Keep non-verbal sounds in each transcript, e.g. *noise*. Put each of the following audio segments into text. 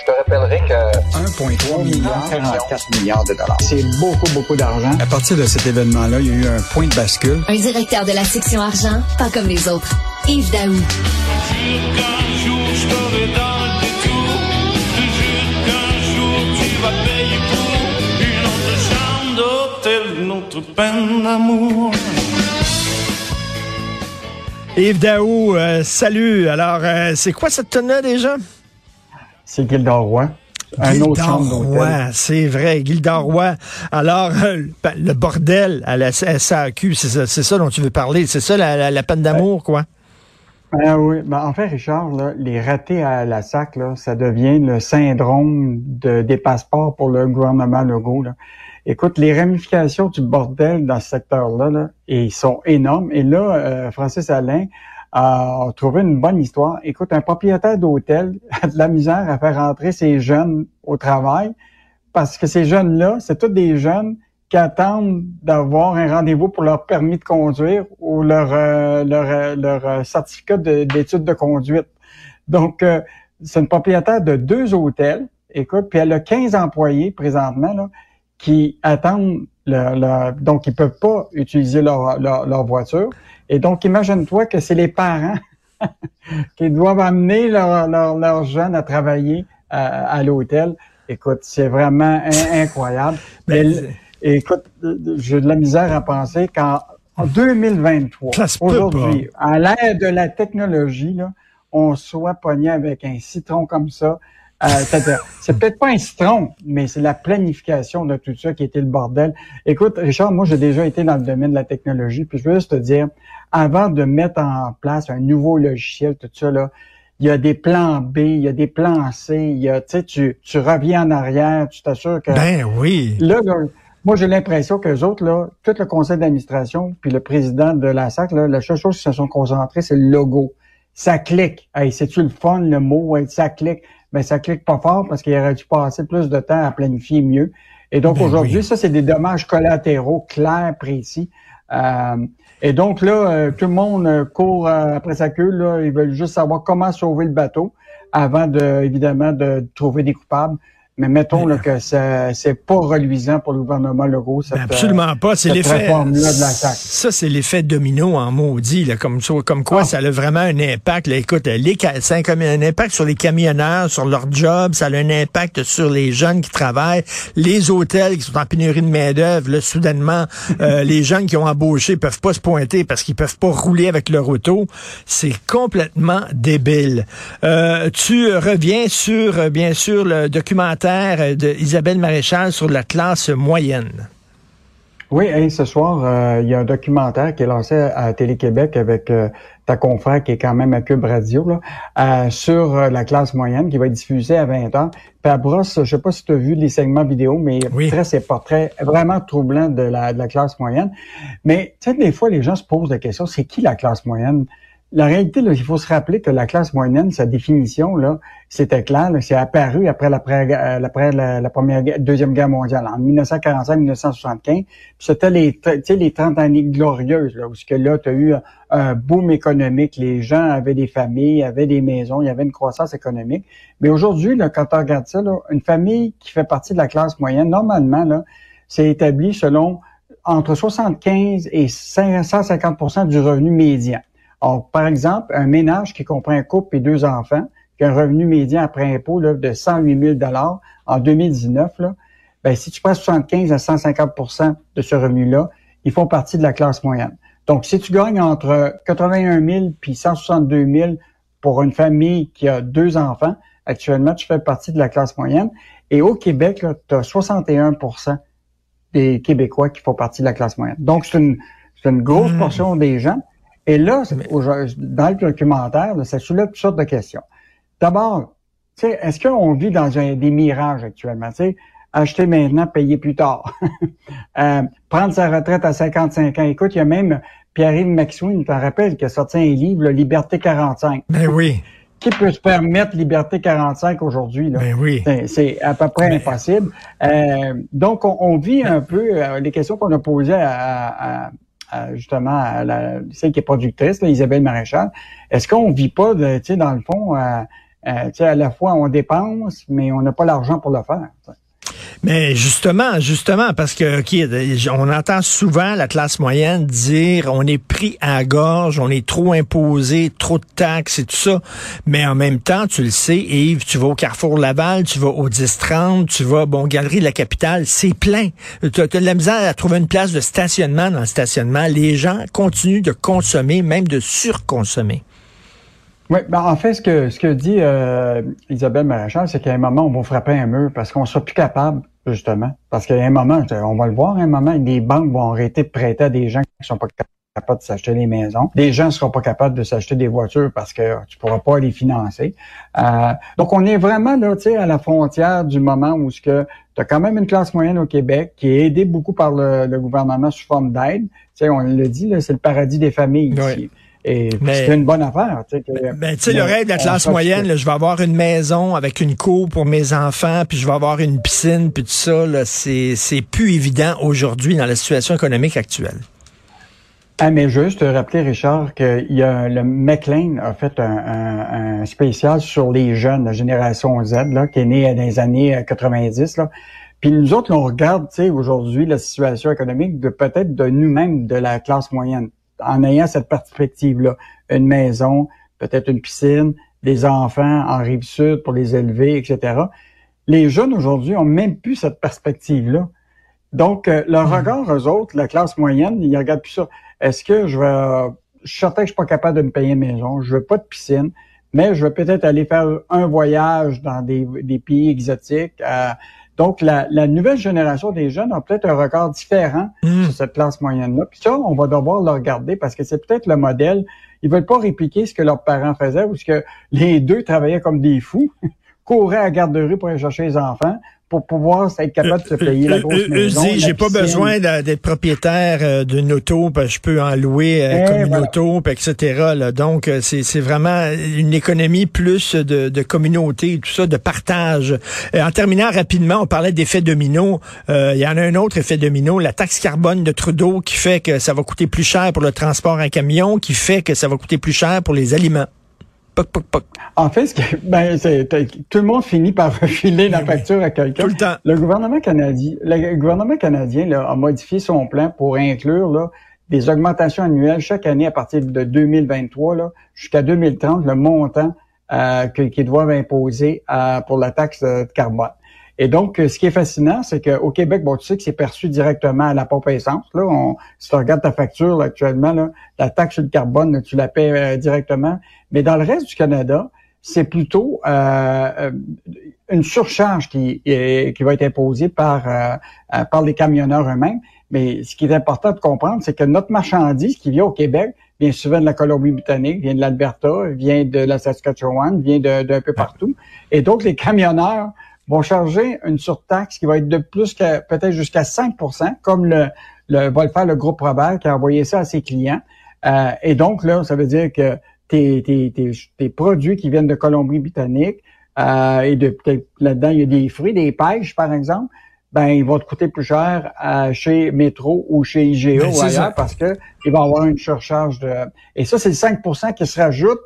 Je te rappellerai que 1,3 milliard, 44 milliards de dollars. c'est beaucoup, beaucoup d'argent. À partir de cet événement-là, il y a eu un point de bascule. Un directeur de la section argent, pas comme les autres. Yves Daou. qu'un jour je t'aurai dans le détour. Je te jure qu'un jour tu vas payer pour une autre chambre d'hôtel, une autre peine d'amour. Yves Daou, euh, salut. Alors, euh, c'est quoi cette tonne-là déjà? C'est Gilda Roy. Roy, c'est vrai, Gilda Roy. Alors, euh, le bordel à la SAQ, c'est ça, dont tu veux parler. C'est ça la, la- la peine d'amour, quoi? Ah oui, ben, en fait, Richard, là, les ratés à la SAC, là, ça devient le syndrome de, des passeports pour le gouvernement Legault. Là. Écoute, les ramifications du bordel dans ce secteur-là, là, ils sont énormes. Et là, euh, Francis Alain a trouvé une bonne histoire. Écoute, un propriétaire d'hôtel a de la misère à faire rentrer ses jeunes au travail parce que ces jeunes-là, c'est tous des jeunes qui attendent d'avoir un rendez-vous pour leur permis de conduire ou leur euh, leur, euh, leur euh, certificat de- d'études de, conduite. Donc, euh, c'est une propriétaire de deux hôtels. Écoute, puis elle a 15 employés présentement là, qui attendent leur, leur- donc ils peuvent pas utiliser leur, leur voiture. Et donc, imagine-toi que c'est les parents *laughs* qui doivent amener leurs leur, leurs jeunes à travailler à, à l'hôtel. Écoute, c'est vraiment in- incroyable. *laughs* Ben, Mais l- écoute, j'ai de la misère à penser qu'en en 2023, Ça se peut aujourd'hui, à l'ère de la technologie, là, on soit pogné avec un citron comme ça. Euh, c'est peut-être pas un citron, mais c'est la planification de tout ça qui était le bordel. Écoute, Richard, moi, j'ai déjà été dans le domaine de la technologie, puis je veux juste te dire, avant de mettre en place un nouveau logiciel, tout ça, là, il y a des plans B, il y a des plans C, il y a, tu sais, tu, tu reviens en arrière, tu t'assures que... Ben oui. Là, là, moi, j'ai l'impression que les autres, là, tout le conseil d'administration, puis le président de la SAC, là, la seule chose qui se sont concentrés, c'est le logo. Ça clique. Hey, c'est-tu le fun, le mot? Hey, ça clique. Ben, ça clique pas fort parce qu'il aurait dû passer plus de temps à planifier mieux. Et donc, Ben aujourd'hui, oui. ça, c'est des dommages collatéraux clairs, précis. Euh, et donc, là, euh, tout le monde euh, court euh, après sa queue, là. Ils veulent juste savoir comment sauver le bateau avant de, évidemment, de trouver des coupables. Mais mettons là, que c'est pas reluisant pour le gouvernement Legault. Cette, Ben absolument pas. C'est l'effet. Ça, c'est l'effet domino en maudit, là, comme, quoi Ah. ça a vraiment un impact. Là, écoute, les, ça a un, impact sur les camionneurs, sur leur job, ça a un impact sur les jeunes qui travaillent, les hôtels qui sont en pénurie de main-d'œuvre. Là, soudainement, euh, *laughs* les jeunes qui ont embauché peuvent pas se pointer parce qu'ils peuvent pas rouler avec leur auto. C'est complètement débile. Euh, tu reviens sur, euh, bien sûr, le documentaire euh, de Isabelle Maréchal sur la classe moyenne. Oui, hey, ce soir, euh, il y a un documentaire qui est lancé à Télé-Québec avec euh, ta confrère qui est quand même à Cube Radio, là, euh, sur la classe moyenne qui va être diffusée à 20 h Puis à brosse, je sais pas si tu as vu les segments vidéo, mais Oui. très ces portraits vraiment troublants de la, de la classe moyenne. Mais tu sais, des fois, les gens se posent la question, c'est qui la classe moyenne? La réalité, il faut se rappeler que la classe moyenne, sa définition, là, c'était clair, c'est apparu après, euh, après la, la première, deuxième guerre mondiale, en 1945-1975. Puis C'était les, les 30 années glorieuses, là, où ce que là, tu as eu un, un boom économique, les gens avaient des familles, avaient des maisons, il y avait une croissance économique. Mais aujourd'hui, quand tu regardes ça, une famille qui fait partie de la classe moyenne, normalement, là, c'est établi selon entre 75 et 150% du revenu médian. Alors, par exemple, un ménage qui comprend un couple et deux enfants, qui a un revenu médian après impôt là, de 108 000 en 2019, là, ben, si tu prends 75 à 150% de ce revenu-là, ils font partie de la classe moyenne. Donc, si tu gagnes entre 81 000 puis 162 000 pour une famille qui a deux enfants, actuellement, tu fais partie de la classe moyenne. Et au Québec, tu as 61% des Québécois qui font partie de la classe moyenne. Donc, c'est une, une grosse Mm. portion des gens. Et là, dans le documentaire, ça soulève toutes sortes de questions. D'abord, tu sais, est-ce qu'on vit dans un, des mirages actuellement? Tu sais, acheter maintenant, payer plus tard. *laughs* Euh, prendre sa retraite à 55 ans. Écoute, il y a même Pierre-Yves McSween, tu te rappelles, qui a sorti un livre, là, Liberté 45. Ben oui, Qui peut se permettre Liberté 45 aujourd'hui? là? ben oui. C'est- C'est à peu près Mais- impossible. Euh, donc, on, on vit un peu euh, les questions qu'on a posées à, à- à, justement à la, celle qui est productrice, là, Isabelle Maréchal. Est-ce qu'on vit pas, de, tu sais, dans le fond, euh, Euh, à la fois, on dépense, mais on n'a pas l'argent pour le faire. Mais justement, justement, parce que on entend souvent la classe moyenne dire on est pris à la gorge, on est trop imposé, trop de taxes et tout ça. Mais en même temps, tu le sais, Yves, tu vas au Carrefour Laval, tu vas au 10-30, tu vas, bon, Galerie de la Capitale, c'est plein. Tu as, de la misère à trouver une place de stationnement dans le stationnement. Les gens continuent de consommer, même de surconsommer. Oui, ben en fait, ce que ce que dit euh, Isabelle Maréchal, c'est qu'à un moment, on va frapper un mur parce qu'on sera plus capable, justement. Parce qu'à un moment, on va le voir, à un moment, les banques vont arrêter de prêter à des gens qui sont pas capables de s'acheter des maisons. Des gens ne seront pas capables de s'acheter des voitures parce que tu pourras pas les financer. Euh, donc, on est vraiment là, tu sais, à la frontière du moment où ce que tu as quand même une classe moyenne au Québec qui est aidée beaucoup par le, gouvernement sous forme d'aide. Tu sais, on le dit, c'est le paradis des familles ici. Et c'est une bonne affaire. Tu sais, ben, tu sais le rêve de la classe moyenne, là, je vais avoir une maison avec une cour pour mes enfants, puis je vais avoir une piscine, puis tout ça, c'est, c'est plus évident aujourd'hui dans la situation économique actuelle. Ah, mais juste rappeler, Richard, que y a, le McLean a fait un, un, spécial sur les jeunes, la génération Z, là, qui est née dans les années 90. Là. Puis nous autres, on regarde aujourd'hui la situation économique de peut-être de nous-mêmes, de la classe moyenne en ayant cette perspective-là. Une maison, peut-être une piscine, des enfants en rive sud pour les élever, etc. Les jeunes aujourd'hui ont même plus cette perspective-là. Donc, euh, leur hmm. regard, eux autres, la classe moyenne, ils regardent plus ça. Est-ce que je vais... Je suis certain que je suis pas capable de me payer une maison, je veux pas de piscine, mais je vais peut-être aller faire un voyage dans des, des pays exotiques. Donc, la, nouvelle génération des jeunes a peut-être un regard différent hmm. sur cette classe moyenne-là. Puis ça, on va devoir le regarder parce que c'est peut-être le modèle. Ils veulent pas répliquer ce que leurs parents faisaient ou ce que les deux travaillaient comme des fous, *laughs* couraient à la garderie pour aller chercher les enfants, pour pouvoir être capable de se payer la grosse maison. j'ai pas besoin d'être propriétaire euh, d'une auto, parce que je peux en louer euh, comme une auto, etc. Donc, euh, c'est vraiment une économie plus de, de communauté, tout ça, de partage. en terminant rapidement, on parlait d'effet domino. Il y en a un autre effet domino, la taxe carbone de Trudeau qui fait que ça va coûter plus cher pour le transport en camion, qui fait que ça va coûter plus cher pour les aliments. En fait, ben, tout le monde finit par *laughs* refiler la facture à quelqu'un. Tout le temps. Le gouvernement canadien, le gouvernement canadien a modifié son plan pour inclure des augmentations annuelles chaque année à partir de 2023 jusqu'à 2030, le montant euh, qu'ils doivent imposer euh, pour la taxe de carbone. Et donc, euh, ce qui est fascinant, c'est qu'au Québec, bon, tu sais que c'est perçu directement à la pompe à essence. Là, on, si tu regardes ta facture actuellement, là, la taxe sur le carbone, tu la paies euh, directement. Mais dans le reste du Canada, c'est plutôt euh, une surcharge qui, qui va être imposée par, par les camionneurs eux-mêmes. Mais ce qui est important de comprendre, c'est que notre marchandise qui vient au Québec vient souvent de la Colombie-Britannique, vient de l'Alberta, vient de la Saskatchewan, vient d'un peu partout. Et donc, les camionneurs vont charger une surtaxe qui va être de plus que peut-être jusqu'à 5% comme le, le, va le faire le groupe Robert qui a envoyé ça à ses clients. Euh, et donc, là, ça veut dire que tes, tes, tes, tes produits qui viennent de Colombie-Britannique, euh, et de là-dedans, il y a des fruits, des pêches, par exemple, ben ils vont te coûter plus cher euh, chez Métro ou chez IGA ben, ou ailleurs parce que il va avoir une surcharge de. Et ça, c'est le 5% qui se rajoute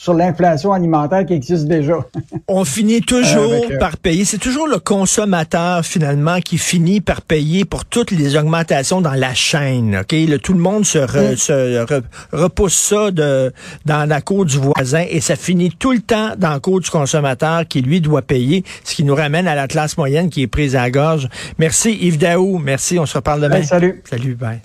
sur l'inflation alimentaire qui existe déjà. *laughs* On finit toujours euh, par payer. C'est toujours le consommateur finalement qui finit par payer pour toutes les augmentations dans la chaîne. Ok, le, tout le monde se, se repousse ça de, dans la cour du voisin et ça finit tout le temps dans la cour du consommateur qui lui doit payer, ce qui nous ramène à la classe moyenne qui est prise à la gorge. Merci Yves Daou. Merci. On se reparle demain. salut. Salut. Bye.